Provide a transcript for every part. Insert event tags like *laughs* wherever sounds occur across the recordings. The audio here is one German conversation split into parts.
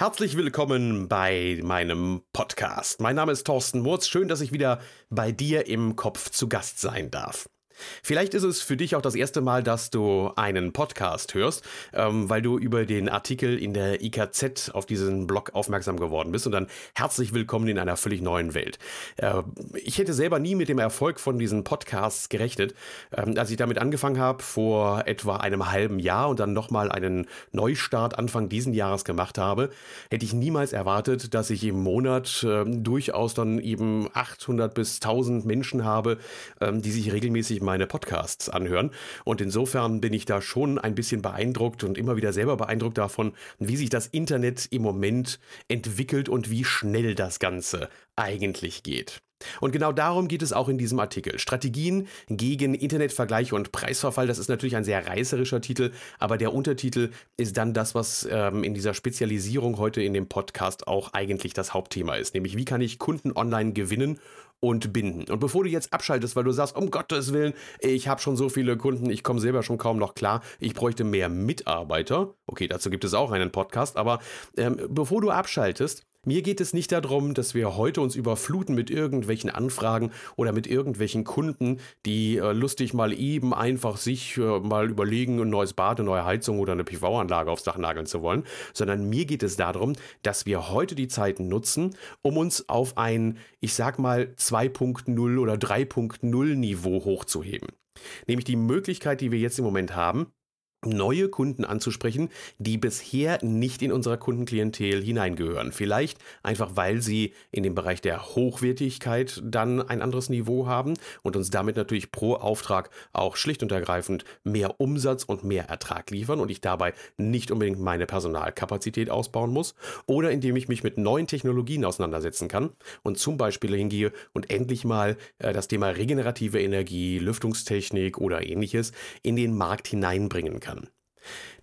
Herzlich willkommen bei meinem Podcast. Mein Name ist Thorsten Murz. Schön, dass ich wieder bei dir im Kopf zu Gast sein darf. Vielleicht ist es für dich auch das erste Mal, dass du einen Podcast hörst, ähm, weil du über den Artikel in der IKZ auf diesen Blog aufmerksam geworden bist und dann herzlich willkommen in einer völlig neuen Welt. Äh, ich hätte selber nie mit dem Erfolg von diesen Podcasts gerechnet. Ähm, als ich damit angefangen habe, vor etwa einem halben Jahr und dann nochmal einen Neustart Anfang diesen Jahres gemacht habe, hätte ich niemals erwartet, dass ich im Monat äh, durchaus dann eben 800 bis 1000 Menschen habe, ähm, die sich regelmäßig meine Podcasts anhören. Und insofern bin ich da schon ein bisschen beeindruckt und immer wieder selber beeindruckt davon, wie sich das Internet im Moment entwickelt und wie schnell das Ganze eigentlich geht. Und genau darum geht es auch in diesem Artikel. Strategien gegen Internetvergleich und Preisverfall. Das ist natürlich ein sehr reißerischer Titel, aber der Untertitel ist dann das, was ähm, in dieser Spezialisierung heute in dem Podcast auch eigentlich das Hauptthema ist. Nämlich, wie kann ich Kunden online gewinnen und binden. Und bevor du jetzt abschaltest, weil du sagst, um Gottes Willen, ich habe schon so viele Kunden, ich komme selber schon kaum noch klar, ich bräuchte mehr Mitarbeiter. Okay, dazu gibt es auch einen Podcast, aber ähm, bevor du abschaltest, mir geht es nicht darum, dass wir heute uns überfluten mit irgendwelchen Anfragen oder mit irgendwelchen Kunden, die äh, lustig mal eben einfach sich äh, mal überlegen, ein neues Bad, eine neue Heizung oder eine PV-Anlage aufs Dach nageln zu wollen, sondern mir geht es darum, dass wir heute die Zeiten nutzen, um uns auf ein, ich sag mal, 2.0 oder 3.0 Niveau hochzuheben. Nämlich die Möglichkeit, die wir jetzt im Moment haben, neue Kunden anzusprechen, die bisher nicht in unserer Kundenklientel hineingehören. Vielleicht einfach, weil sie in dem Bereich der Hochwertigkeit dann ein anderes Niveau haben und uns damit natürlich pro Auftrag auch schlicht und ergreifend mehr Umsatz und mehr Ertrag liefern und ich dabei nicht unbedingt meine Personalkapazität ausbauen muss oder indem ich mich mit neuen Technologien auseinandersetzen kann und zum Beispiel hingehe und endlich mal äh, das Thema regenerative Energie, Lüftungstechnik oder ähnliches in den Markt hineinbringen kann.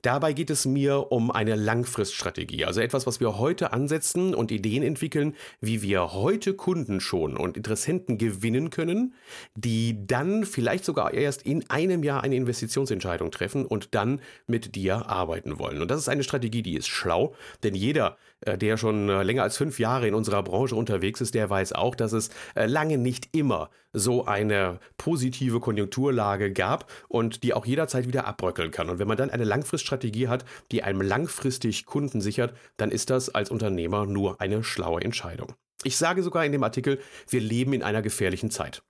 Dabei geht es mir um eine Langfriststrategie, also etwas, was wir heute ansetzen und Ideen entwickeln, wie wir heute Kunden schon und Interessenten gewinnen können, die dann vielleicht sogar erst in einem Jahr eine Investitionsentscheidung treffen und dann mit dir arbeiten wollen. Und das ist eine Strategie, die ist schlau, denn jeder, der schon äh, länger als fünf Jahre in unserer Branche unterwegs ist, der weiß auch, dass es äh, lange nicht immer so eine positive Konjunkturlage gab und die auch jederzeit wieder abbröckeln kann. Und wenn man dann eine Langfriststrategie hat, die einem langfristig Kunden sichert, dann ist das als Unternehmer nur eine schlaue Entscheidung. Ich sage sogar in dem Artikel, wir leben in einer gefährlichen Zeit.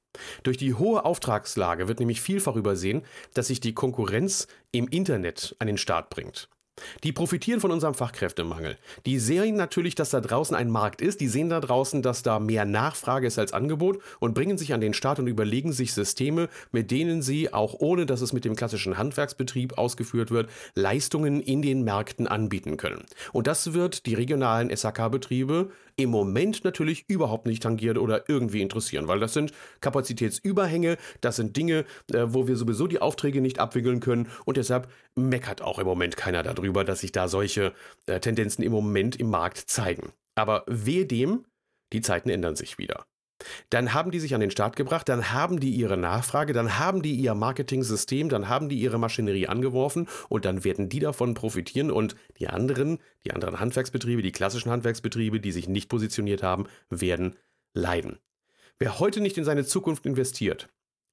Durch die hohe Auftragslage wird nämlich vielfach übersehen, dass sich die Konkurrenz im Internet an den Start bringt. Die profitieren von unserem Fachkräftemangel. Die sehen natürlich, dass da draußen ein Markt ist. Die sehen da draußen, dass da mehr Nachfrage ist als Angebot und bringen sich an den Start und überlegen sich Systeme, mit denen sie, auch ohne dass es mit dem klassischen Handwerksbetrieb ausgeführt wird, Leistungen in den Märkten anbieten können. Und das wird die regionalen SAK-Betriebe im Moment natürlich überhaupt nicht tangieren oder irgendwie interessieren, weil das sind Kapazitätsüberhänge, das sind Dinge, äh, wo wir sowieso die Aufträge nicht abwickeln können und deshalb meckert auch im Moment keiner darüber, dass sich da solche äh, Tendenzen im Moment im Markt zeigen. Aber wehe dem, die Zeiten ändern sich wieder. Dann haben die sich an den Start gebracht, dann haben die ihre Nachfrage, dann haben die ihr Marketing-System, dann haben die ihre Maschinerie angeworfen und dann werden die davon profitieren und die anderen, die anderen Handwerksbetriebe, die klassischen Handwerksbetriebe, die sich nicht positioniert haben, werden leiden. Wer heute nicht in seine Zukunft investiert,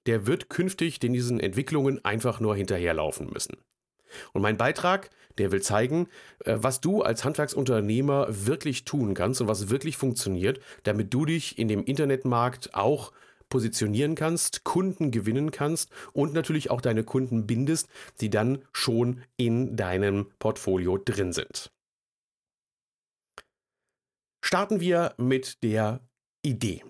der wird künftig den diesen Entwicklungen einfach nur hinterherlaufen müssen. Und mein Beitrag, der will zeigen, äh, was du als Handwerksunternehmer wirklich tun kannst und was wirklich funktioniert, damit du dich in dem Internetmarkt auch positionieren kannst, Kunden gewinnen kannst und natürlich auch deine Kunden bindest, die dann schon in deinem Portfolio drin sind. Starten wir mit der Idee.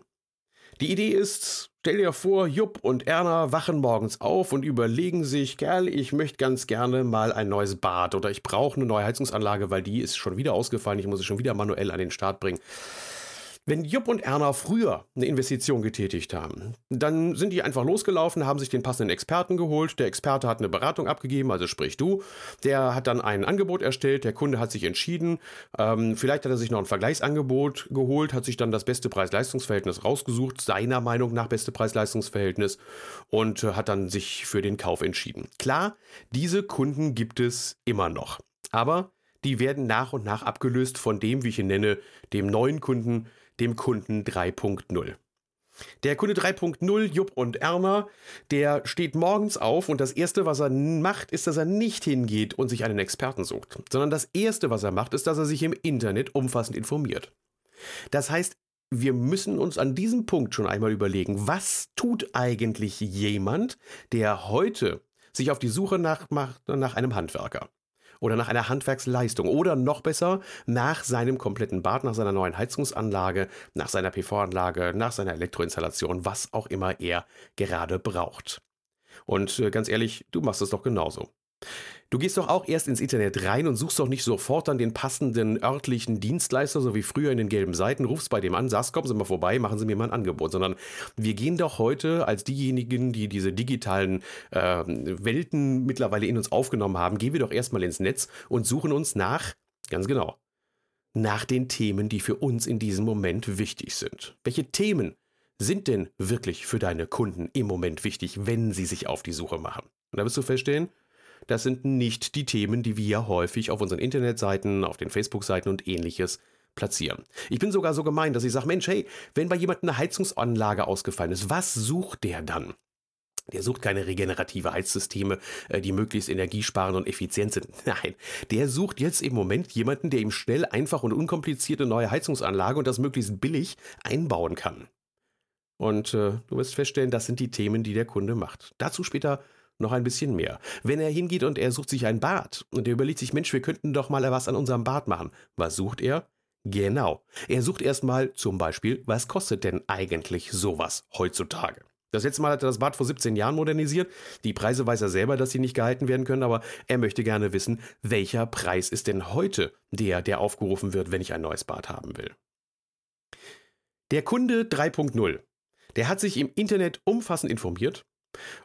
Die Idee ist, stell dir vor, Jupp und Erna wachen morgens auf und überlegen sich, Kerl, ich möchte ganz gerne mal ein neues Bad oder ich brauche eine neue Heizungsanlage, weil die ist schon wieder ausgefallen, ich muss sie schon wieder manuell an den Start bringen. Wenn Jupp und Erna früher eine Investition getätigt haben, dann sind die einfach losgelaufen, haben sich den passenden Experten geholt. Der Experte hat eine Beratung abgegeben, also sprich du. Der hat dann ein Angebot erstellt, der Kunde hat sich entschieden. Ähm, vielleicht hat er sich noch ein Vergleichsangebot geholt, hat sich dann das beste Preis-Leistungs-Verhältnis rausgesucht, seiner Meinung nach beste Preis-Leistungs-Verhältnis und äh, hat dann sich für den Kauf entschieden. Klar, diese Kunden gibt es immer noch. Aber die werden nach und nach abgelöst von dem, wie ich ihn nenne, dem neuen Kunden, dem Kunden 3.0. Der Kunde 3.0, Jupp und Erna, der steht morgens auf und das Erste, was er macht, ist, dass er nicht hingeht und sich einen Experten sucht, sondern das Erste, was er macht, ist, dass er sich im Internet umfassend informiert. Das heißt, wir müssen uns an diesem Punkt schon einmal überlegen, was tut eigentlich jemand, der heute sich auf die Suche nach, macht nach einem Handwerker oder nach einer Handwerksleistung oder noch besser nach seinem kompletten Bad, nach seiner neuen Heizungsanlage, nach seiner PV-Anlage, nach seiner Elektroinstallation, was auch immer er gerade braucht. Und äh, ganz ehrlich, du machst es doch genauso. Du gehst doch auch erst ins Internet rein und suchst doch nicht sofort dann den passenden örtlichen Dienstleister, so wie früher in den gelben Seiten, rufst bei dem an, sagst, kommen Sie mal vorbei, machen Sie mir mal ein Angebot, sondern wir gehen doch heute als diejenigen, die diese digitalen äh, Welten mittlerweile in uns aufgenommen haben, gehen wir doch erstmal ins Netz und suchen uns nach, ganz genau, nach den Themen, die für uns in diesem Moment wichtig sind. Welche Themen sind denn wirklich für deine Kunden im Moment wichtig, wenn sie sich auf die Suche machen? Und da wirst du feststellen, das sind nicht die Themen, die wir häufig auf unseren Internetseiten, auf den Facebook-Seiten und ähnliches platzieren. Ich bin sogar so gemein, dass ich sage, Mensch, hey, wenn bei jemandem eine Heizungsanlage ausgefallen ist, was sucht der dann? Der sucht keine regenerative Heizsysteme, äh, die möglichst energiesparend und effizient sind. *laughs* Nein, der sucht jetzt im Moment jemanden, der ihm schnell, einfach und unkompliziert eine neue Heizungsanlage und das möglichst billig einbauen kann. Und äh, du wirst feststellen, das sind die Themen, die der Kunde macht. Dazu später noch ein bisschen mehr. Wenn er hingeht und er sucht sich ein Bad und er überlegt sich, Mensch, wir könnten doch mal was an unserem Bad machen. Was sucht er? Genau. Er sucht erstmal zum Beispiel, was kostet denn eigentlich sowas heutzutage? Das letzte Mal hat er das Bad vor 17 Jahren modernisiert. Die Preise weiß er selber, dass sie nicht gehalten werden können, aber er möchte gerne wissen, welcher Preis ist denn heute der, der aufgerufen wird, wenn ich ein neues Bad haben will. Der Kunde 3.0, der hat sich im Internet umfassend informiert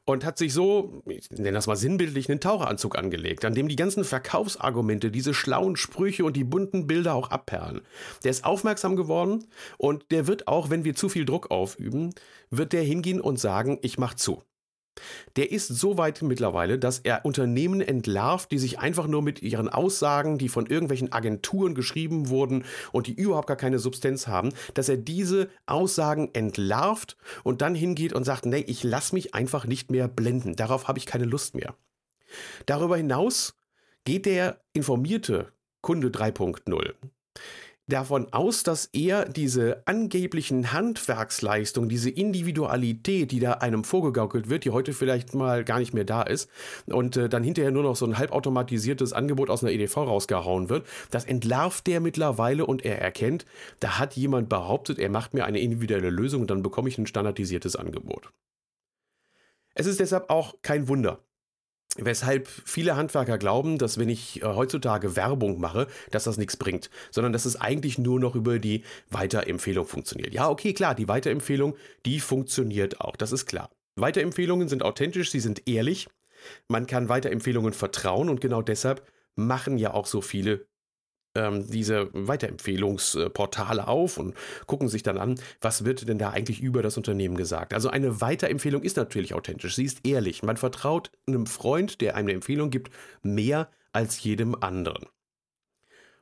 und hat sich so, ich nenne das mal sinnbildlich, einen Taucheranzug angelegt, an dem die ganzen Verkaufsargumente, diese schlauen Sprüche und die bunten Bilder auch abperlen. Der ist aufmerksam geworden und der wird auch, wenn wir zu viel Druck aufüben, wird der hingehen und sagen, ich mach zu. Der ist so weit mittlerweile, dass er Unternehmen entlarvt, die sich einfach nur mit ihren Aussagen, die von irgendwelchen Agenturen geschrieben wurden und die überhaupt gar keine Substanz haben, dass er diese Aussagen entlarvt und dann hingeht und sagt, nee, ich lasse mich einfach nicht mehr blenden, darauf habe ich keine Lust mehr. Darüber hinaus geht der informierte Kunde 3.0 davon aus, dass er diese angeblichen Handwerksleistungen, diese Individualität, die da einem vorgegaukelt wird, die heute vielleicht mal gar nicht mehr da ist und äh, dann hinterher nur noch so ein halbautomatisiertes Angebot aus einer EDV rausgehauen wird, das entlarvt der mittlerweile und er erkennt, da hat jemand behauptet, er macht mir eine individuelle Lösung und dann bekomme ich ein standardisiertes Angebot. Es ist deshalb auch kein Wunder, Weshalb viele Handwerker glauben, dass wenn ich äh, heutzutage Werbung mache, dass das nichts bringt, sondern dass es eigentlich nur noch über die Weiterempfehlung funktioniert. Ja, okay, klar, die Weiterempfehlung, die funktioniert auch, das ist klar. Weiterempfehlungen sind authentisch, sie sind ehrlich. Man kann Weiterempfehlungen vertrauen und genau deshalb machen ja auch so viele ähm, diese Weiterempfehlungsportale auf und gucken sich dann an, was wird denn da eigentlich über das Unternehmen gesagt. Also eine Weiterempfehlung ist natürlich authentisch, sie ist ehrlich. Man vertraut einem Freund, der einem eine Empfehlung gibt, mehr als jedem anderen.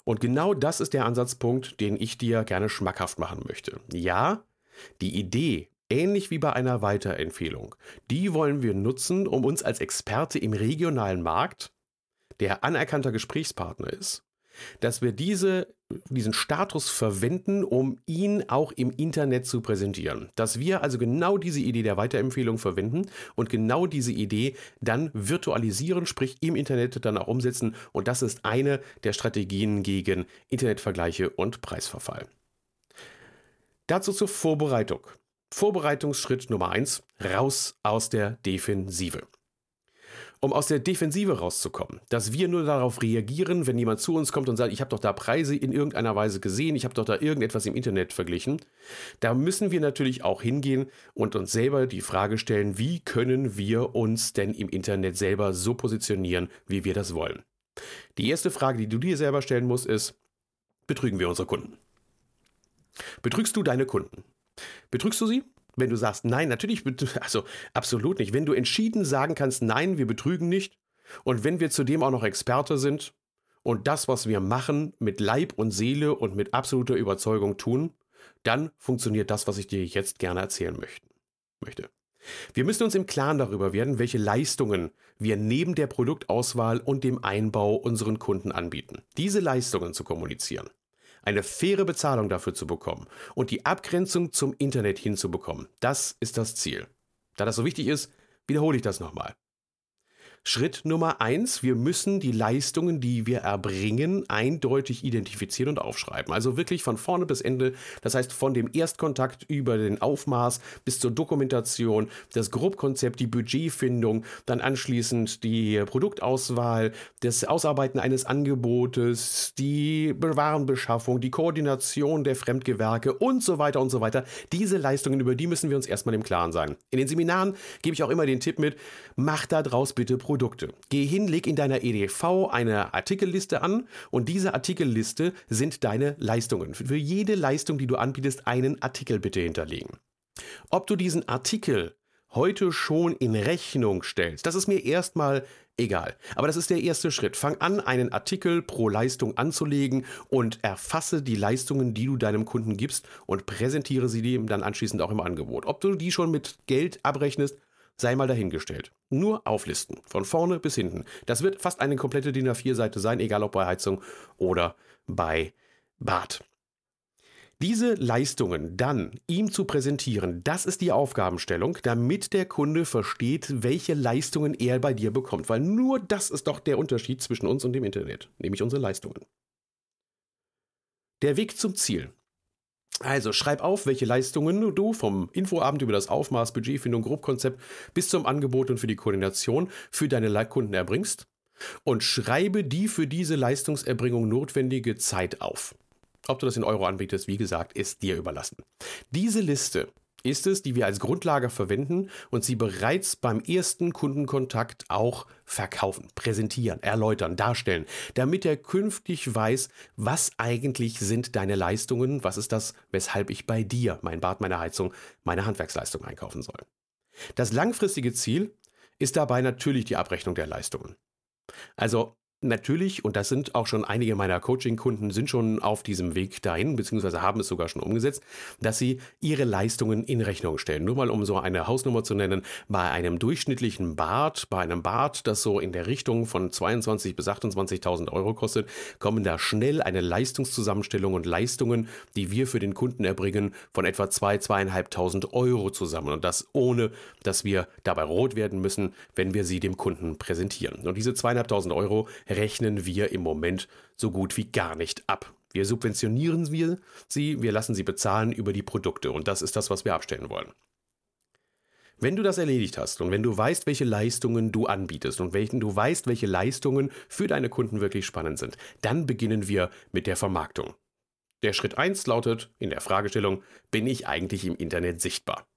Und genau das ist der Ansatzpunkt, den ich dir gerne schmackhaft machen möchte. Ja, die Idee, ähnlich wie bei einer Weiterempfehlung, die wollen wir nutzen, um uns als Experte im regionalen Markt, der anerkannter Gesprächspartner ist, dass wir diese, diesen Status verwenden, um ihn auch im Internet zu präsentieren. Dass wir also genau diese Idee der Weiterempfehlung verwenden und genau diese Idee dann virtualisieren, sprich im Internet dann auch umsetzen. Und das ist eine der Strategien gegen Internetvergleiche und Preisverfall. Dazu zur Vorbereitung. Vorbereitungsschritt Nummer eins: raus aus der Defensive um aus der Defensive rauszukommen. Dass wir nur darauf reagieren, wenn jemand zu uns kommt und sagt, ich habe doch da Preise in irgendeiner Weise gesehen, ich habe doch da irgendetwas im Internet verglichen. Da müssen wir natürlich auch hingehen und uns selber die Frage stellen, wie können wir uns denn im Internet selber so positionieren, wie wir das wollen. Die erste Frage, die du dir selber stellen musst, ist, betrügen wir unsere Kunden? Betrügst du deine Kunden? Betrügst du sie? Wenn du sagst, nein, natürlich, *laughs* also absolut nicht. Wenn du entschieden sagen kannst, nein, wir betrügen nicht, und wenn wir zudem auch noch Experte sind und das, was wir machen, mit Leib und Seele und mit absoluter Überzeugung tun, dann funktioniert das, was ich dir jetzt gerne erzählen möchte. Wir müssen uns im Klaren darüber werden, welche Leistungen wir neben der Produktauswahl und dem Einbau unseren Kunden anbieten. Diese Leistungen zu kommunizieren, eine faire Bezahlung dafür zu bekommen und die Abgrenzung zum Internet hinzubekommen, das ist das Ziel. Da das so wichtig ist, wiederhole ich das nochmal. Schritt Nummer eins, wir müssen die Leistungen, die wir erbringen, eindeutig identifizieren und aufschreiben. Also wirklich von vorne bis Ende. Das heißt, von dem Erstkontakt über den Aufmaß bis zur Dokumentation, das Grobkonzept, die Budgetfindung, dann anschließend die Produktauswahl, das Ausarbeiten eines Angebotes, die Warenbeschaffung, die Koordination der Fremdgewerke und so weiter und so weiter. Diese Leistungen, über die müssen wir uns erstmal im Klaren sein. In den Seminaren gebe ich auch immer den Tipp mit, mach da draus bitte Produkte. Produkte. Geh hin, leg in deiner EDV eine Artikelliste an und diese Artikelliste sind deine Leistungen. Für jede Leistung, die du anbietest, einen Artikel bitte hinterlegen. Ob du diesen Artikel heute schon in Rechnung stellst, das ist mir erstmal egal. Aber das ist der erste Schritt. Fang an, einen Artikel pro Leistung anzulegen und erfasse die Leistungen, die du deinem Kunden gibst und präsentiere sie dem dann anschließend auch im Angebot. Ob du die schon mit Geld abrechnest, sei mal dahingestellt. Nur auflisten, von vorne bis hinten. Das wird fast eine komplette DIN A4-Seite sein, egal ob bei Heizung oder bei Bad. Diese Leistungen dann ihm zu präsentieren, das ist die Aufgabenstellung, damit der Kunde versteht, welche Leistungen er bei dir bekommt. Weil nur das ist doch der Unterschied zwischen uns und dem Internet, nämlich unsere Leistungen. Der Weg zum Ziel. Also schreib auf, welche Leistungen du vom Infoabend über das Aufmaß, Budgetfindung, Grobkonzept bis zum Angebot und für die Koordination für deine Kunden erbringst und schreibe die für diese Leistungserbringung notwendige Zeit auf. Ob du das in Euro anbietest, wie gesagt, ist dir überlassen. Diese Liste ist es, die wir als Grundlage verwenden und sie bereits beim ersten Kundenkontakt auch verkaufen, präsentieren, erläutern, darstellen, damit er künftig weiß, was eigentlich sind deine Leistungen, was ist das, weshalb ich bei dir mein Bad, meine Heizung, meine Handwerksleistung einkaufen soll. Das langfristige Ziel ist dabei natürlich die Abrechnung der Leistungen. Also Natürlich, und das sind auch schon einige meiner Coaching-Kunden, sind schon auf diesem Weg dahin, beziehungsweise haben es sogar schon umgesetzt, dass sie ihre Leistungen in Rechnung stellen. Nur mal um so eine Hausnummer zu nennen, bei einem durchschnittlichen Bad, bei einem Bad, das so in der Richtung von 22.000 bis 28.000 Euro kostet, kommen da schnell eine Leistungszusammenstellung und Leistungen, die wir für den Kunden erbringen, von etwa 2.000, 2.500 Euro zusammen. Und das ohne, dass wir dabei rot werden müssen, wenn wir sie dem Kunden präsentieren. Und diese 2.500 Euro rechnen wir im Moment so gut wie gar nicht ab. Wir subventionieren wir sie, wir lassen sie bezahlen über die Produkte und das ist das, was wir abstellen wollen. Wenn du das erledigt hast und wenn du weißt, welche Leistungen du anbietest und welchen du weißt, welche Leistungen für deine Kunden wirklich spannend sind, dann beginnen wir mit der Vermarktung. Der Schritt 1 lautet in der Fragestellung, bin ich eigentlich im Internet sichtbar?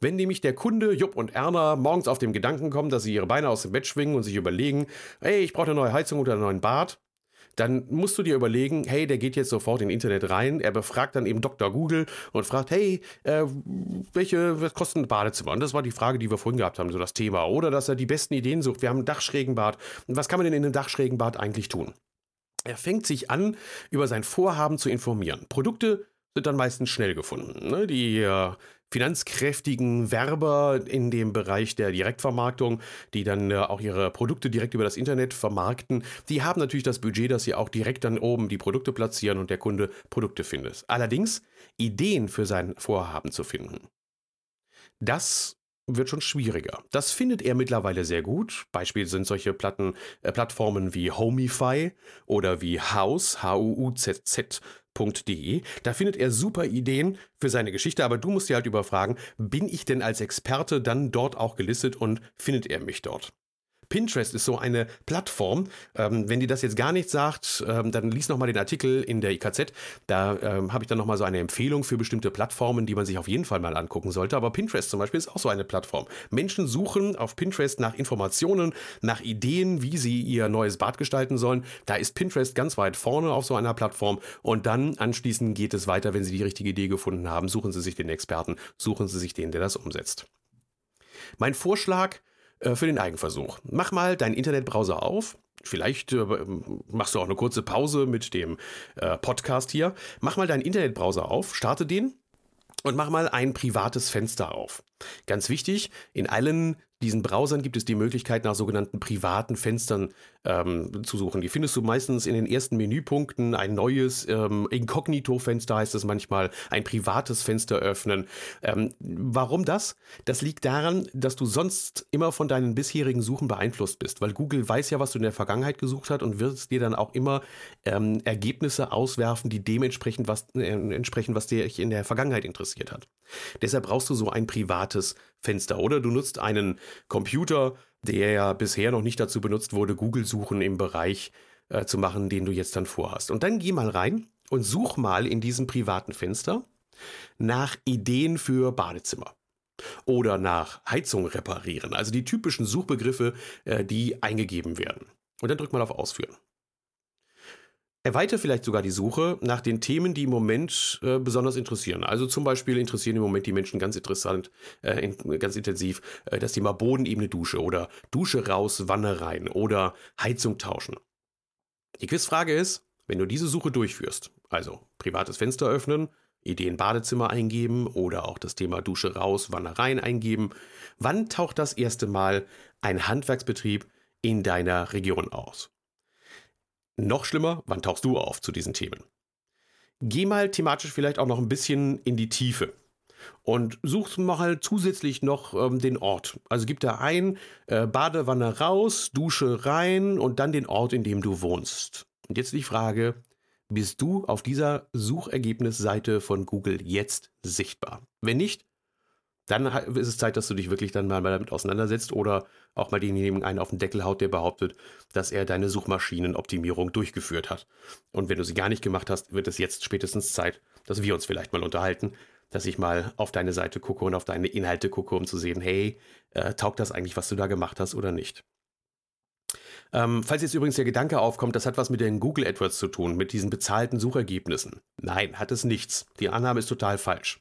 Wenn nämlich der Kunde, Jupp und Erna, morgens auf den Gedanken kommen, dass sie ihre Beine aus dem Bett schwingen und sich überlegen, hey, ich brauche eine neue Heizung oder einen neuen Bad, dann musst du dir überlegen, hey, der geht jetzt sofort in Internet rein, er befragt dann eben Dr. Google und fragt, hey, äh, welche, was kostet ein Badezimmer? Und das war die Frage, die wir vorhin gehabt haben, so das Thema. Oder dass er die besten Ideen sucht. Wir haben ein Dachschrägenbad. Was kann man denn in einem Dachschrägenbad eigentlich tun? Er fängt sich an, über sein Vorhaben zu informieren. Produkte sind dann meistens schnell gefunden. Ne? Die äh, finanzkräftigen Werber in dem Bereich der Direktvermarktung, die dann äh, auch ihre Produkte direkt über das Internet vermarkten, die haben natürlich das Budget, dass sie auch direkt dann oben die Produkte platzieren und der Kunde Produkte findet. Allerdings Ideen für sein Vorhaben zu finden. Das wird schon schwieriger. Das findet er mittlerweile sehr gut. Beispiel sind solche Platten, äh, Plattformen wie Homify oder wie House, H-U-U-Z-Z, www.ecom.de. Da findet er super Ideen für seine Geschichte, aber du musst dir halt überfragen, bin ich denn als Experte dann dort auch gelistet und findet er mich dort? Pinterest ist so eine Plattform. Ähm, wenn dir das jetzt gar nichts sagt, ähm, dann lies nochmal den Artikel in der IKZ. Da ähm, habe ich dann nochmal so eine Empfehlung für bestimmte Plattformen, die man sich auf jeden Fall mal angucken sollte. Aber Pinterest zum Beispiel ist auch so eine Plattform. Menschen suchen auf Pinterest nach Informationen, nach Ideen, wie sie ihr neues Bad gestalten sollen. Da ist Pinterest ganz weit vorne auf so einer Plattform. Und dann anschließend geht es weiter, wenn sie die richtige Idee gefunden haben. Suchen sie sich den Experten, suchen sie sich den, der das umsetzt. Mein Vorschlag, für den Eigenversuch. Mach mal deinen Internetbrowser auf, Vielleicht äh, machst du auch eine kurze Pause mit dem äh, Podcast hier. Mach mal deinen Internetbrowser auf, starte den und mach mal ein privates Fenster auf. Ganz wichtig, in allen diesen Browsern gibt es die Möglichkeit, nach sogenannten privaten Fenstern ähm, zu suchen. Die findest du meistens in den ersten Menüpunkten. Ein neues ähm, Inkognito-Fenster heißt es manchmal, ein privates Fenster öffnen. Ähm, warum das? Das liegt daran, dass du sonst immer von deinen bisherigen Suchen beeinflusst bist, weil Google weiß ja, was du in der Vergangenheit gesucht hast und wird dir dann auch immer ähm, Ergebnisse auswerfen, die dementsprechend was, äh, entsprechen, was dich in der Vergangenheit interessiert hat. Deshalb brauchst du so ein privates Fenster oder du nutzt einen Computer, der ja bisher noch nicht dazu benutzt wurde, Google-Suchen im Bereich äh, zu machen, den du jetzt dann vorhast. Und dann geh mal rein und such mal in diesem privaten Fenster nach Ideen für Badezimmer oder nach Heizung reparieren, also die typischen Suchbegriffe, äh, die eingegeben werden. Und dann drück mal auf Ausführen. Erweitere vielleicht sogar die Suche nach den Themen, die im Moment äh, besonders interessieren. Also zum Beispiel interessieren im Moment die Menschen ganz interessant, äh, in, ganz intensiv äh, das Thema Bodenebene Dusche oder Dusche raus, Wanne rein oder Heizung tauschen. Die Quizfrage ist, wenn du diese Suche durchführst, also privates Fenster öffnen, Ideen Badezimmer eingeben oder auch das Thema Dusche raus, Wanne rein eingeben, wann taucht das erste Mal ein Handwerksbetrieb in deiner Region aus? Noch schlimmer, wann tauchst du auf zu diesen Themen? Geh mal thematisch vielleicht auch noch ein bisschen in die Tiefe und such mal zusätzlich noch ähm, den Ort. Also gib da ein, äh, Badewanne raus, Dusche rein und dann den Ort, in dem du wohnst. Und jetzt die Frage, bist du auf dieser Suchergebnisseite von Google jetzt sichtbar? Wenn nicht, dann ist es Zeit, dass du dich wirklich dann mal damit auseinandersetzt oder auch mal denjenigen einen auf den Deckel haut, der behauptet, dass er deine Suchmaschinenoptimierung durchgeführt hat. Und wenn du sie gar nicht gemacht hast, wird es jetzt spätestens Zeit, dass wir uns vielleicht mal unterhalten, dass ich mal auf deine Seite gucke und auf deine Inhalte gucke, um zu sehen, hey, äh, taugt das eigentlich, was du da gemacht hast oder nicht. Ähm, falls jetzt übrigens der Gedanke aufkommt, das hat was mit den Google AdWords zu tun, mit diesen bezahlten Suchergebnissen. Nein, hat es nichts. Die Annahme ist total falsch.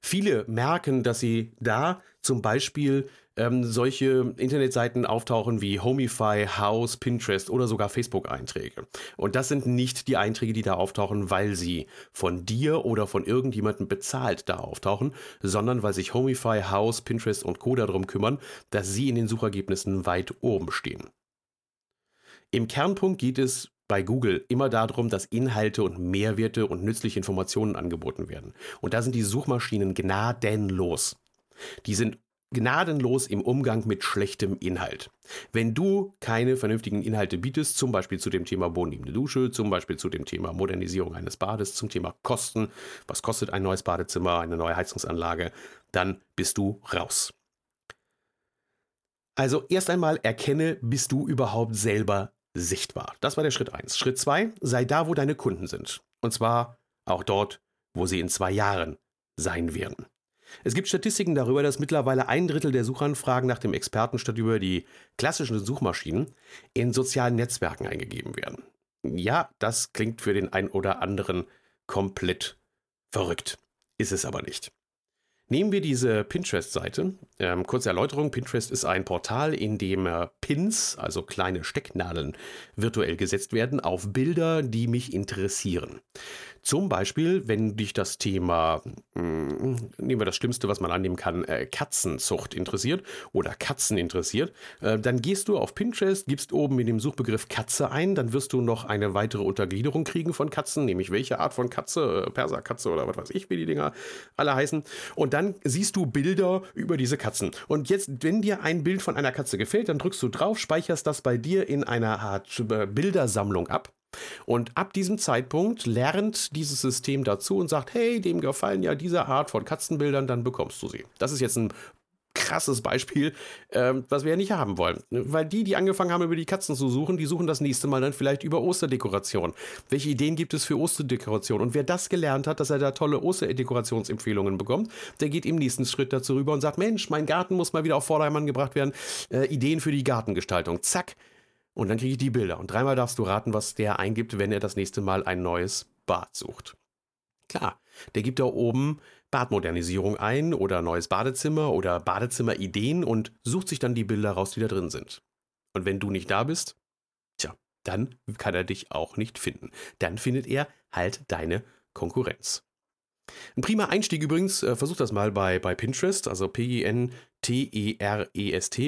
Viele merken, dass sie da zum Beispiel ähm, solche Internetseiten auftauchen wie Homify, House, Pinterest oder sogar Facebook-Einträge. Und das sind nicht die Einträge, die da auftauchen, weil sie von dir oder von irgendjemandem bezahlt da auftauchen, sondern weil sich Homify, House, Pinterest und Co. darum kümmern, dass sie in den Suchergebnissen weit oben stehen. Im Kernpunkt geht es bei Google immer darum, dass Inhalte und Mehrwerte und nützliche Informationen angeboten werden. Und da sind die Suchmaschinen gnadenlos. Die sind gnadenlos im Umgang mit schlechtem Inhalt. Wenn du keine vernünftigen Inhalte bietest, zum Beispiel zu dem Thema bodenliebende Dusche, zum Beispiel zu dem Thema Modernisierung eines Bades, zum Thema Kosten, was kostet ein neues Badezimmer, eine neue Heizungsanlage, dann bist du raus. Also erst einmal erkenne, bist du überhaupt selber sichtbar. Das war der Schritt 1. Schritt 2, sei da, wo deine Kunden sind. Und zwar auch dort, wo sie in zwei Jahren sein werden. Es gibt Statistiken darüber, dass mittlerweile ein Drittel der Suchanfragen nach dem Expertenstadt über die klassischen Suchmaschinen in sozialen Netzwerken eingegeben werden. Ja, das klingt für den einen oder anderen komplett verrückt. Ist es aber nicht. Nehmen wir diese Pinterest-Seite. Ähm, kurze Erläuterung: Pinterest ist ein Portal, in dem äh, Pins, also kleine Stecknadeln, virtuell gesetzt werden auf Bilder, die mich interessieren. Zum Beispiel, wenn dich das Thema, mh, hm, nehmen wir das Schlimmste, was man annehmen kann, äh, Katzenzucht interessiert oder Katzen interessiert, äh, dann gehst du auf Pinterest, gibst oben in dem Suchbegriff Katze ein, dann wirst du noch eine weitere Untergliederung kriegen von Katzen, nämlich welche Art von Katze, äh, Perserkatze oder was weiß ich, wie die Dinger alle heißen. Und dann siehst du Bilder über diese Katzen. Und jetzt, wenn dir ein Bild von einer Katze gefällt, dann drückst du drauf, speicherst das bei dir in einer Art Bildersammlung ab. Und ab diesem Zeitpunkt lernt dieses System dazu und sagt, hey, dem gefallen ja diese Art von Katzenbildern, dann bekommst du sie. Das ist jetzt ein krasses Beispiel, äh, was wir ja nicht haben wollen. Weil die, die angefangen haben, über die Katzen zu suchen, die suchen das nächste Mal dann vielleicht über Osterdekoration. Welche Ideen gibt es für Osterdekoration? Und wer das gelernt hat, dass er da tolle Osterdekorationsempfehlungen bekommt, der geht im nächsten Schritt dazu rüber und sagt, Mensch, mein Garten muss mal wieder auf Vordermann gebracht werden. Äh, Ideen für die Gartengestaltung. Zack, und dann kriege ich die Bilder. Und dreimal darfst du raten, was der eingibt, wenn er das nächste Mal ein neues Bad sucht. Klar, der gibt da oben Badmodernisierung ein oder neues Badezimmer oder Badezimmerideen und sucht sich dann die Bilder raus, die da drin sind. Und wenn du nicht da bist, tja, dann kann er dich auch nicht finden. Dann findet er halt deine Konkurrenz. Ein prima Einstieg übrigens, äh, versuch das mal bei, bei Pinterest, also P-I-N-T-E-R-E-S-T,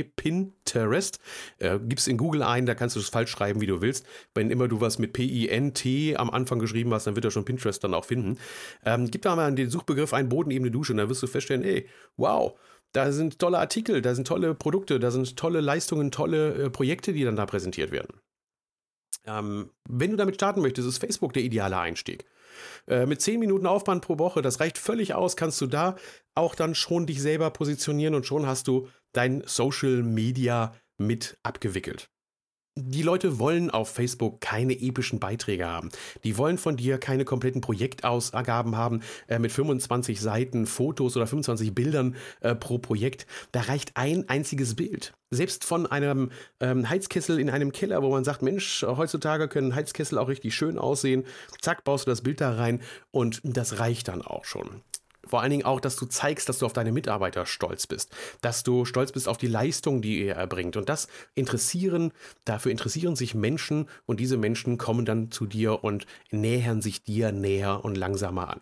Pinterest. Äh, gib's in Google ein, da kannst du es falsch schreiben, wie du willst. Wenn immer du was mit P-I-N-T am Anfang geschrieben hast, dann wird er schon Pinterest dann auch finden. Ähm, gib da mal den Suchbegriff ein, Bodenebene Dusche, und dann wirst du feststellen, ey, wow, da sind tolle Artikel, da sind tolle Produkte, da sind tolle Leistungen, tolle äh, Projekte, die dann da präsentiert werden. Ähm, wenn du damit starten möchtest, ist Facebook der ideale Einstieg. Äh, mit 10 Minuten Aufwand pro Woche, das reicht völlig aus, kannst du da auch dann schon dich selber positionieren und schon hast du dein Social Media mit abgewickelt. Die Leute wollen auf Facebook keine epischen Beiträge haben. Die wollen von dir keine kompletten Projektausgaben haben äh, mit 25 Seiten Fotos oder 25 Bildern äh, pro Projekt. Da reicht ein einziges Bild. Selbst von einem ähm, Heizkessel in einem Keller, wo man sagt, Mensch, heutzutage können Heizkessel auch richtig schön aussehen. Zack, baust du das Bild da rein und das reicht dann auch schon. Vor allen Dingen auch, dass du zeigst, dass du auf deine Mitarbeiter stolz bist, dass du stolz bist auf die Leistung, die er erbringt. Und das interessieren, dafür interessieren sich Menschen und diese Menschen kommen dann zu dir und nähern sich dir näher und langsamer an.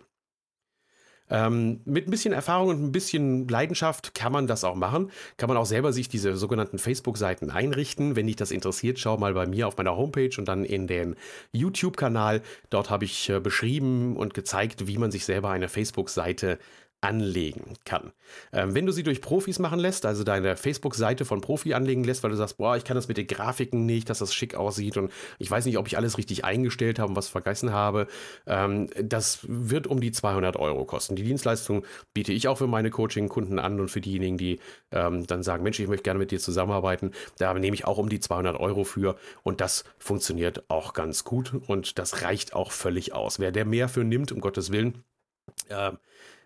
Ähm, mit ein bisschen Erfahrung und ein bisschen Leidenschaft kann man das auch machen. Kann man auch selber sich diese sogenannten Facebook-Seiten einrichten. Wenn dich das interessiert, schau mal bei mir auf meiner Homepage und dann in den YouTube-Kanal. Dort habe ich äh, beschrieben und gezeigt, wie man sich selber eine Facebook-Seite anlegen kann. Ähm, wenn du sie durch Profis machen lässt, also deine Facebook-Seite von Profi anlegen lässt, weil du sagst, boah, ich kann das mit den Grafiken nicht, dass das schick aussieht und ich weiß nicht, ob ich alles richtig eingestellt habe und was vergessen habe, ähm, das wird um die 200 Euro kosten. Die Dienstleistung biete ich auch für meine Coaching-Kunden an und für diejenigen, die ähm, dann sagen, Mensch, ich möchte gerne mit dir zusammenarbeiten, da nehme ich auch um die 200 Euro für und das funktioniert auch ganz gut und das reicht auch völlig aus. Wer der mehr für nimmt, um Gottes Willen, äh,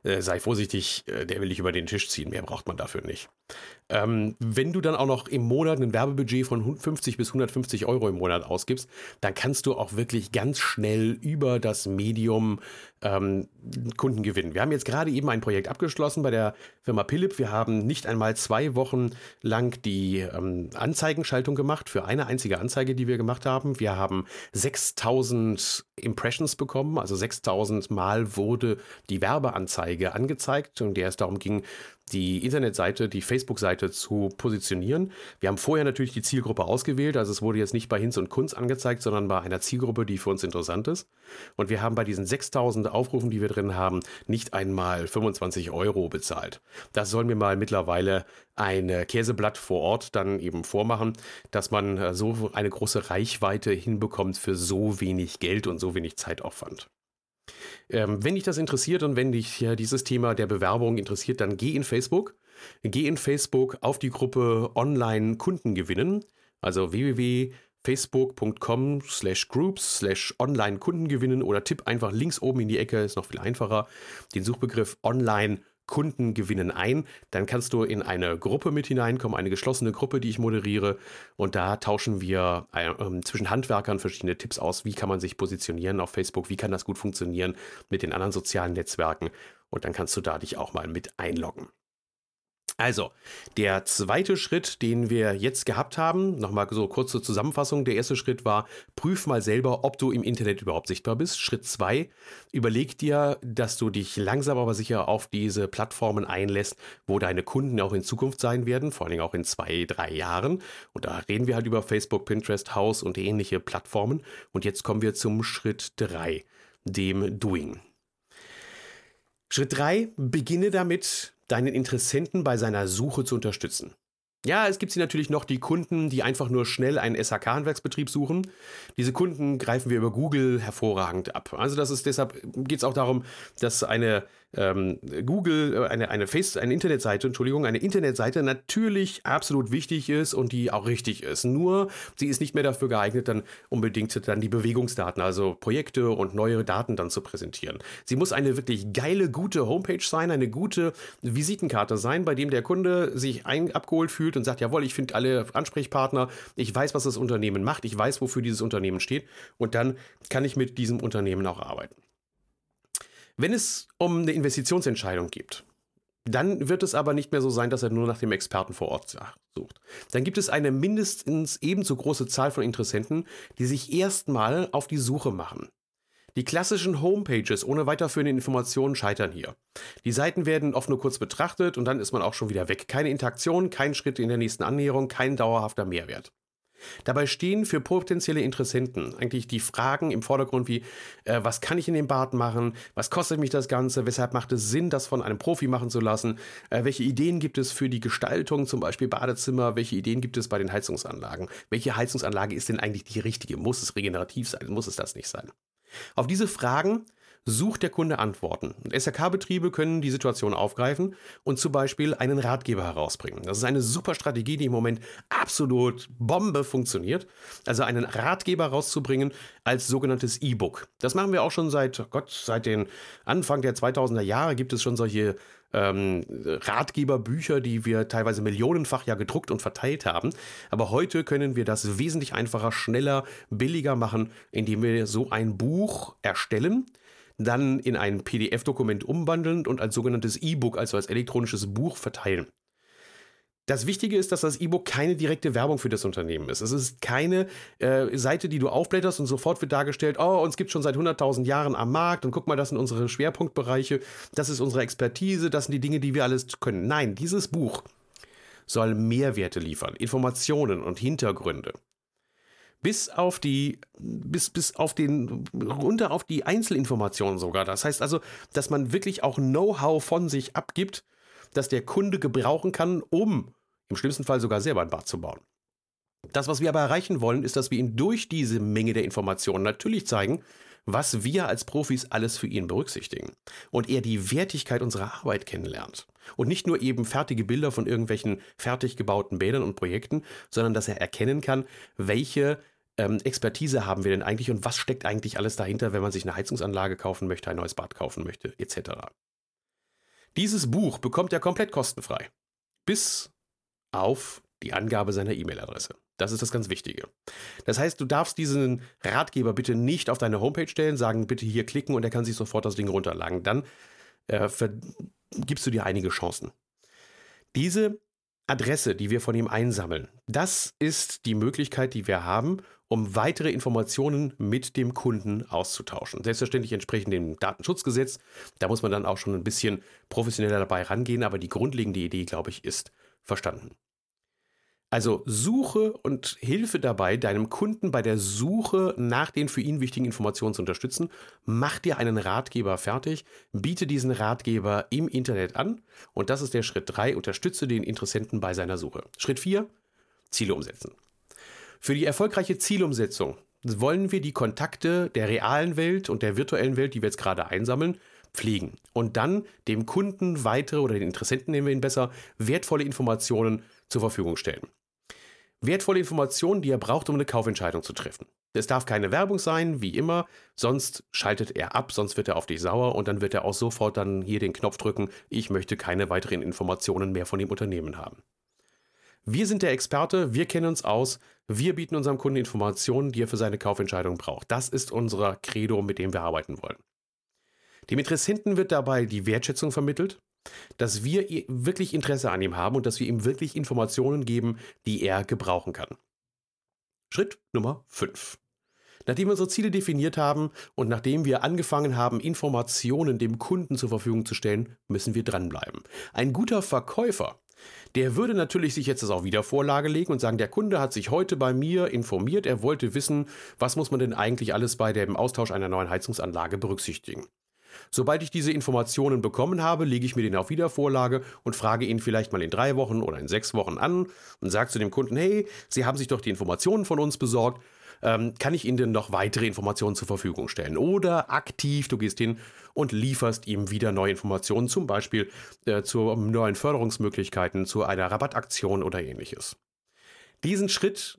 äh, sei vorsichtig, äh, der will dich über den Tisch ziehen, mehr braucht man dafür nicht. Ähm, wenn du dann auch noch im Monat ein Werbebudget von 50 bis 150 Euro im Monat ausgibst, dann kannst du auch wirklich ganz schnell über das Medium ähm, Kunden gewinnen. Wir haben jetzt gerade eben ein Projekt abgeschlossen bei der Firma Philipp. Wir haben nicht einmal zwei Wochen lang die ähm, Anzeigenschaltung gemacht für eine einzige Anzeige, die wir gemacht haben. Wir haben 6000 Impressions bekommen, also 6000 Mal wurde die Werbeanzeige angezeigt und der es darum ging, die Internetseite, die Facebook-Seite zu positionieren. Wir haben vorher natürlich die Zielgruppe ausgewählt, also es wurde jetzt nicht bei Hinz und Kunz angezeigt, sondern bei einer Zielgruppe, die für uns interessant ist. Und wir haben bei diesen 6000 Aufrufen, die wir drin haben, nicht einmal 25 Euro bezahlt. Das soll mir mal mittlerweile ein Käseblatt vor Ort dann eben vormachen, dass man äh, so eine große Reichweite hinbekommt für so wenig Geld und so wenig Zeitaufwand. Ähm, wenn dich das interessiert und wenn dich ja, dieses Thema der Bewerbung interessiert, dann geh in Facebook. Geh in Facebook auf die Gruppe Online Kunden gewinnen, also www.facebook.com slash groups slash online Kunden gewinnen oder tipp einfach links oben in die Ecke, ist noch viel einfacher, den Suchbegriff Online Kunden gewinnen ein. Dann kannst du in eine Gruppe mit hineinkommen, eine geschlossene Gruppe, die ich moderiere. Und da tauschen wir äh, äh, zwischen Handwerkern verschiedene Tipps aus. Wie kann man sich positionieren auf Facebook? Wie kann das gut funktionieren mit den anderen sozialen Netzwerken? Und dann kannst du da dich auch mal mit einloggen. Also, der zweite Schritt, den wir jetzt gehabt haben, nochmal so kurze Zusammenfassung. Der erste Schritt war, prüf mal selber, ob du im Internet überhaupt sichtbar bist. Schritt zwei, überleg dir, dass du dich langsam aber sicher auf diese Plattformen einlässt, wo deine Kunden auch in Zukunft sein werden, vor allen Dingen auch in zwei, drei Jahren. Und da reden wir halt über Facebook, Pinterest, House und ähnliche Plattformen. Und jetzt kommen wir zum Schritt drei, dem Doing. Schritt drei, beginne damit, deinen Interessenten bei seiner Suche zu unterstützen. Ja, es gibt sie natürlich noch, die Kunden, die einfach nur schnell einen SHK-Handwerksbetrieb suchen. Diese Kunden greifen wir über Google hervorragend ab. Also das ist deshalb geht es auch darum, dass eine ähm, Google, äh, eine, eine Face, eine Internetseite, Entschuldigung, eine Internetseite natürlich absolut wichtig ist und die auch richtig ist. Nur sie ist nicht mehr dafür geeignet, dann unbedingt dann die Bewegungsdaten, also Projekte und neue Daten dann zu präsentieren. Sie muss eine wirklich geile, gute Homepage sein, eine gute Visitenkarte sein, bei dem der Kunde sich ein, abgeholt fühlt und sagt, jawohl, ich finde alle Ansprechpartner, ich weiß, was das Unternehmen macht, ich weiß, wofür dieses Unternehmen steht und dann kann ich mit diesem Unternehmen auch arbeiten. Wenn es um eine Investitionsentscheidung geht, Dann wird es aber nicht mehr so sein, dass er nur nach dem Experten vor Ort sucht. Dann gibt es eine mindestens ebenso große Zahl von Interessenten, die sich erstmal auf die Suche machen. Die klassischen Homepages ohne weiterführende Informationen scheitern hier. Die Seiten werden oft nur kurz betrachtet und dann ist man auch schon wieder weg. Keine Interaktion, kein Schritt in der nächsten Annäherung, kein dauerhafter Mehrwert. Dabei stehen für potenzielle Interessenten eigentlich die Fragen im Vordergrund wie, äh, was kann ich in dem Bad machen, was kostet mich das Ganze, weshalb macht es Sinn, das von einem Profi machen zu lassen, äh, welche Ideen gibt es für die Gestaltung, zum Beispiel Badezimmer, welche Ideen gibt es bei den Heizungsanlagen, welche Heizungsanlage ist denn eigentlich die richtige, muss es regenerativ sein, muss es das nicht sein. Auf diese Fragen sucht der Kunde Antworten. SRK-Betriebe können die Situation aufgreifen und zum Beispiel einen Ratgeber herausbringen. Das ist eine super Strategie, die im Moment absolut Bombe funktioniert. Also einen Ratgeber rauszubringen als sogenanntes E-Book. Das machen wir auch schon seit, oh Gott, seit den Anfang der 2000er Jahre gibt es schon solche ähm, Ratgeberbücher, die wir teilweise millionenfach ja gedruckt und verteilt haben. Aber heute können wir das wesentlich einfacher, schneller, billiger machen, indem wir so ein Buch erstellen, dann in ein PDF-Dokument umwandeln und als sogenanntes E-Book, also als elektronisches Buch verteilen. Das Wichtige ist, dass das E-Book keine direkte Werbung für das Unternehmen ist. Es ist keine äh, Seite, die du aufblätterst und sofort wird dargestellt, oh, uns gibt schon seit 100.000 Jahren am Markt und guck mal, das sind unsere Schwerpunktbereiche, das ist unsere Expertise, das sind die Dinge, die wir alles können. Nein, dieses Buch soll Mehrwerte liefern, Informationen und Hintergründe. Bis auf die, bis, bis auf den, runter auf die Einzelinformationen sogar. Das heißt also, dass man wirklich auch Know-how von sich abgibt, das der Kunde gebrauchen kann, um im schlimmsten Fall sogar selber ein Bad zu bauen. Das, was wir aber erreichen wollen, ist, dass wir ihm durch diese Menge der Informationen natürlich zeigen, was wir als Profis alles für ihn berücksichtigen. Und er die Wertigkeit unserer Arbeit kennenlernt. Und nicht nur eben fertige Bilder von irgendwelchen fertig gebauten Bädern und Projekten, sondern dass er erkennen kann, welche ähm, Expertise haben wir denn eigentlich und was steckt eigentlich alles dahinter, wenn man sich eine Heizungsanlage kaufen möchte, ein neues Bad kaufen möchte, etc. Dieses Buch bekommt er komplett kostenfrei. Bis auf die Angabe seiner E-Mail-Adresse. Das ist das ganz Wichtige. Das heißt, du darfst diesen Ratgeber bitte nicht auf deine Homepage stellen, sagen, bitte hier klicken und er kann sich sofort das Ding runterladen. Dann äh, gibst du dir einige Chancen. Diese Adresse, die wir von ihm einsammeln, das ist die Möglichkeit, die wir haben, um weitere Informationen mit dem Kunden auszutauschen. Selbstverständlich entsprechend dem Datenschutzgesetz. Da muss man dann auch schon ein bisschen professioneller dabei rangehen, aber die grundlegende Idee, glaube ich, ist verstanden. Also suche und Hilfe dabei, deinem Kunden bei der Suche nach den für ihn wichtigen Informationen zu unterstützen. Mach dir einen Ratgeber fertig, biete diesen Ratgeber im Internet an und das ist der Schritt 3, unterstütze den Interessenten bei seiner Suche. Schritt 4, Ziele umsetzen. Für die erfolgreiche Zielumsetzung wollen wir die Kontakte der realen Welt und der virtuellen Welt, die wir jetzt gerade einsammeln, pflegen und dann dem Kunden weitere oder den Interessenten nehmen wir ihn besser wertvolle Informationen zur Verfügung stellen wertvolle Informationen, die er braucht, um eine Kaufentscheidung zu treffen. Es darf keine Werbung sein, wie immer, sonst schaltet er ab, sonst wird er auf dich sauer und dann wird er auch sofort dann hier den Knopf drücken, ich möchte keine weiteren Informationen mehr von dem Unternehmen haben. Wir sind der Experte, wir kennen uns aus, wir bieten unserem Kunden Informationen, die er für seine Kaufentscheidung braucht. Das ist unser Credo, mit dem wir arbeiten wollen. Dem Interessenten wird dabei die Wertschätzung vermittelt, dass wir wirklich Interesse an ihm haben und dass wir ihm wirklich Informationen geben, die er gebrauchen kann. Schritt Nummer 5. Nachdem wir unsere Ziele definiert haben und nachdem wir angefangen haben, Informationen dem Kunden zur Verfügung zu stellen, müssen wir dranbleiben. Ein guter Verkäufer, der würde natürlich sich jetzt das auch wieder Vorlage legen und sagen, der Kunde hat sich heute bei mir informiert, er wollte wissen, was muss man denn eigentlich alles bei dem Austausch einer neuen Heizungsanlage berücksichtigen. Sobald ich diese Informationen bekommen habe, lege ich mir den auf Wiedervorlage und frage ihn vielleicht mal in drei Wochen oder in sechs Wochen an und sage zu dem Kunden, hey, Sie haben sich doch die Informationen von uns besorgt, ähm, kann ich Ihnen denn noch weitere Informationen zur Verfügung stellen? Oder aktiv, du gehst hin und lieferst ihm wieder neue Informationen, zum Beispiel äh, zu neuen Förderungsmöglichkeiten, zu einer Rabattaktion oder ähnliches. Diesen Schritt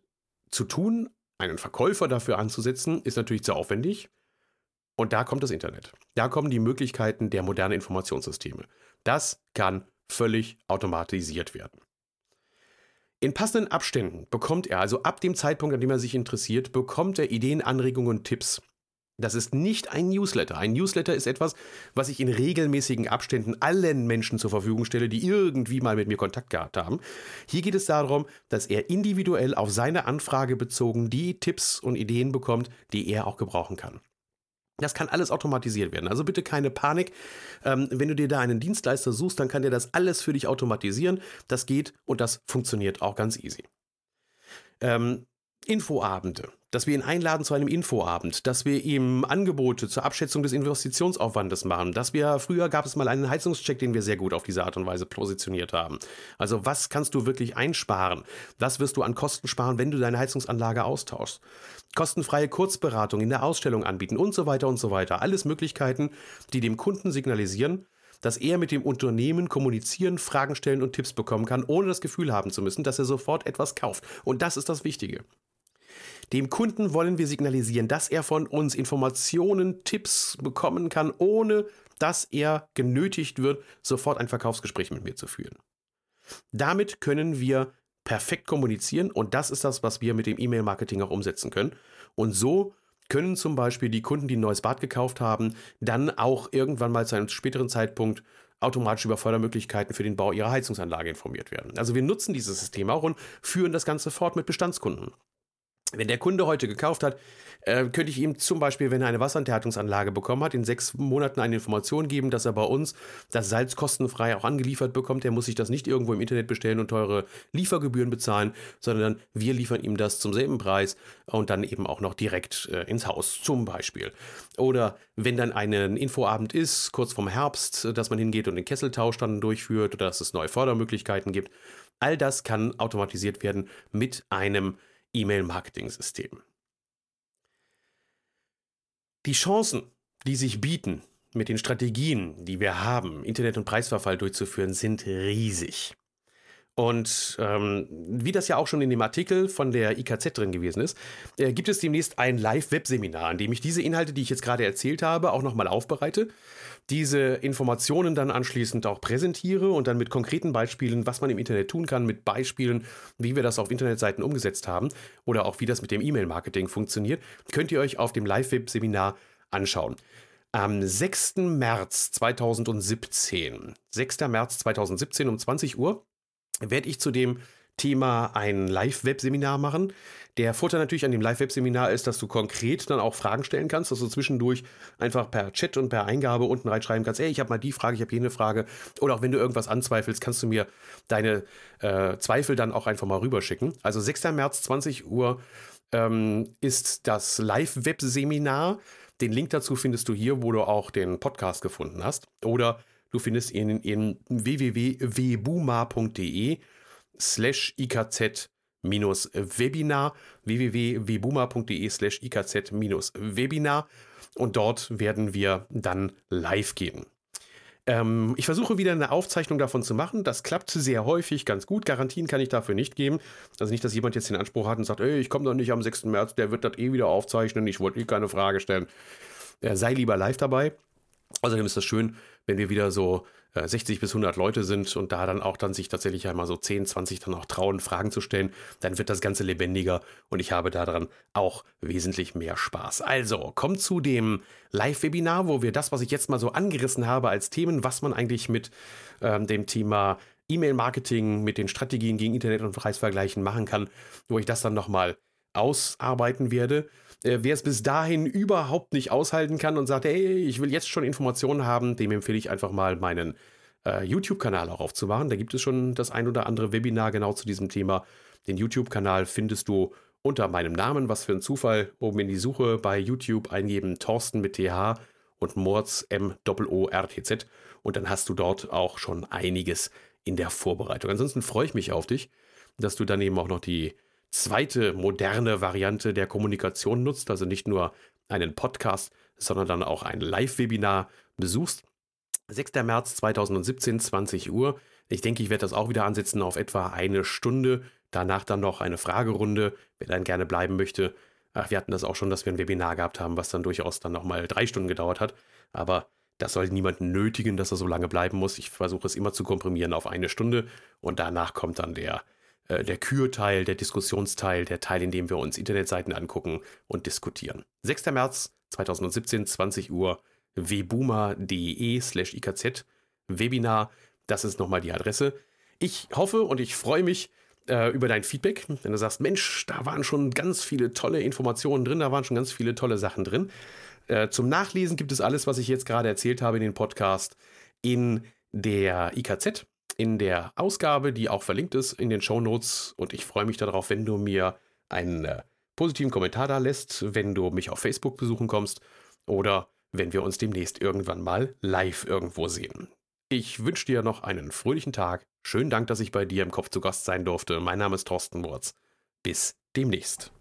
zu tun, einen Verkäufer dafür anzusetzen, ist natürlich sehr aufwendig. Und da kommt das Internet. Da kommen die Möglichkeiten der modernen Informationssysteme. Das kann völlig automatisiert werden. In passenden Abständen bekommt er, also ab dem Zeitpunkt, an dem er sich interessiert, bekommt er Ideen, Anregungen und Tipps. Das ist nicht ein Newsletter. Ein Newsletter ist etwas, was ich in regelmäßigen Abständen allen Menschen zur Verfügung stelle, die irgendwie mal mit mir Kontakt gehabt haben. Hier geht es darum, dass er individuell auf seine Anfrage bezogen die Tipps und Ideen bekommt, die er auch gebrauchen kann. Das kann alles automatisiert werden. Also bitte keine Panik. Ähm, wenn du dir da einen Dienstleister suchst, dann kann der das alles für dich automatisieren. Das geht und das funktioniert auch ganz easy. Ähm, Infoabende, dass wir ihn einladen zu einem Infoabend, dass wir ihm Angebote zur Abschätzung des Investitionsaufwandes machen, dass wir, früher gab es mal einen Heizungscheck, den wir sehr gut auf diese Art und Weise positioniert haben. Also was kannst du wirklich einsparen? Was wirst du an Kosten sparen, wenn du deine Heizungsanlage austauschst? Kostenfreie Kurzberatung in der Ausstellung anbieten und so weiter und so weiter. Alles Möglichkeiten, die dem Kunden signalisieren, dass er mit dem Unternehmen kommunizieren, Fragen stellen und Tipps bekommen kann, ohne das Gefühl haben zu müssen, dass er sofort etwas kauft. Und das ist das Wichtige. Dem Kunden wollen wir signalisieren, dass er von uns Informationen, Tipps bekommen kann, ohne dass er genötigt wird, sofort ein Verkaufsgespräch mit mir zu führen. Damit können wir perfekt kommunizieren und das ist das, was wir mit dem E-Mail-Marketing auch umsetzen können. Und so können zum Beispiel die Kunden, die ein neues Bad gekauft haben, dann auch irgendwann mal zu einem späteren Zeitpunkt automatisch über Fördermöglichkeiten für den Bau ihrer Heizungsanlage informiert werden. Also wir nutzen dieses System auch und führen das Ganze fort mit Bestandskunden. Wenn der Kunde heute gekauft hat, äh, könnte ich ihm zum Beispiel, wenn er eine Wasserenthärtungsanlage bekommen hat, in sechs Monaten eine Information geben, dass er bei uns das Salz kostenfrei auch angeliefert bekommt. Er muss sich das nicht irgendwo im Internet bestellen und teure Liefergebühren bezahlen, sondern wir liefern ihm das zum selben Preis und dann eben auch noch direkt äh, ins Haus, zum Beispiel. Oder wenn dann ein Infoabend ist, kurz vorm Herbst, dass man hingeht und den Kesseltausch dann durchführt oder dass es neue Fördermöglichkeiten gibt. All das kann automatisiert werden mit einem E-Mail-Marketing-System. Die Chancen, die sich bieten, mit den Strategien, die wir haben, Internet- und Preisverfall durchzuführen, sind riesig. Und ähm, wie das ja auch schon in dem Artikel von der IKZ drin gewesen ist, äh, gibt es demnächst ein Live-Web-Seminar, an dem ich diese Inhalte, die ich jetzt gerade erzählt habe, auch nochmal aufbereite, diese Informationen dann anschließend auch präsentiere und dann mit konkreten Beispielen, was man im Internet tun kann, mit Beispielen, wie wir das auf Internetseiten umgesetzt haben oder auch wie das mit dem E-Mail-Marketing funktioniert, könnt ihr euch auf dem Live-Web-Seminar anschauen. Am 6. März 2017, 6. März 2017 um 20 Uhr, werde ich zu dem Thema ein Live-Web-Seminar machen. Der Vorteil natürlich an dem Live-Web-Seminar ist, dass du konkret dann auch Fragen stellen kannst, dass du zwischendurch einfach per Chat und per Eingabe unten reinschreiben kannst, ey, ich habe mal die Frage, ich habe jene Frage. Oder auch wenn du irgendwas anzweifelst, kannst du mir deine äh, Zweifel dann auch einfach mal rüberschicken. Also 6. März, 20 Uhr ähm, ist das Live-Web-Seminar. Den Link dazu findest du hier, wo du auch den Podcast gefunden hast. Oder du findest ihn in www.wbuma.de slash ikz Webinar www.webuma.de slash ikz-webinar und dort werden wir dann live gehen. Ähm, ich versuche wieder eine Aufzeichnung davon zu machen. Das klappt sehr häufig ganz gut. Garantien kann ich dafür nicht geben. Also nicht, dass jemand jetzt den Anspruch hat und sagt, ey, ich komme doch nicht am 6. März, der wird das eh wieder aufzeichnen, ich wollte eh keine Frage stellen. Äh, sei lieber live dabei. Außerdem ist das schön, wenn wir wieder so 60 äh, bis 100 Leute sind und da dann auch dann sich tatsächlich einmal so 10, 20 dann auch trauen, Fragen zu stellen, dann wird das Ganze lebendiger und ich habe daran auch wesentlich mehr Spaß. Also, kommt zu dem Live-Webinar, wo wir das, was ich jetzt mal so angerissen habe als Themen, was man eigentlich mit ähm, dem Thema E-Mail-Marketing, mit den Strategien gegen Internet- und Preisvergleichen machen kann, wo ich das dann nochmal ausarbeiten werde. Äh, wer es bis dahin überhaupt nicht aushalten kann und sagt, hey, ich will jetzt schon Informationen haben, dem empfehle ich einfach mal meinen äh, YouTube-Kanal auch aufzumachen. Da gibt es schon das ein oder andere Webinar genau zu diesem Thema. Den YouTube-Kanal findest du unter meinem Namen, was für ein Zufall, oben in die Suche bei YouTube eingeben, Thorsten mit TH und Mords M O R T Z und dann hast du dort auch schon einiges in der Vorbereitung. Ansonsten freue ich mich auf dich, dass du dann eben auch noch die zweite moderne Variante der Kommunikation nutzt, also nicht nur einen Podcast, sondern dann auch ein Live-Webinar besuchst. 6. März 2017, 20 Uhr. Ich denke, ich werde das auch wieder ansetzen auf etwa eine Stunde. Danach dann noch eine Fragerunde, wer dann gerne bleiben möchte. Ach, wir hatten das auch schon, dass wir ein Webinar gehabt haben, was dann durchaus dann nochmal drei Stunden gedauert hat. Aber das soll niemanden nötigen, dass er so lange bleiben muss. Ich versuche es immer zu komprimieren auf eine Stunde und danach kommt dann der äh, der Kürteil, der Diskussionsteil, der Teil, in dem wir uns Internetseiten angucken und diskutieren. 6. März 2017, 20 Uhr, wboomer.de slash ikz, Webinar, das ist nochmal die Adresse. Ich hoffe und ich freue mich äh, über dein Feedback, wenn du sagst, Mensch, da waren schon ganz viele tolle Informationen drin, da waren schon ganz viele tolle Sachen drin. Äh, zum Nachlesen gibt es alles, was ich jetzt gerade erzählt habe in den Podcast, in der IKZ, in der Ausgabe, die auch verlinkt ist in den Show Notes. Und ich freue mich darauf, wenn du mir einen äh, positiven Kommentar da lässt, wenn du mich auf Facebook besuchen kommst oder wenn wir uns demnächst irgendwann mal live irgendwo sehen. Ich wünsche dir noch einen fröhlichen Tag. Schönen Dank, dass ich bei dir im Kopf zu Gast sein durfte. Mein Name ist Thorsten Wurz. Bis demnächst.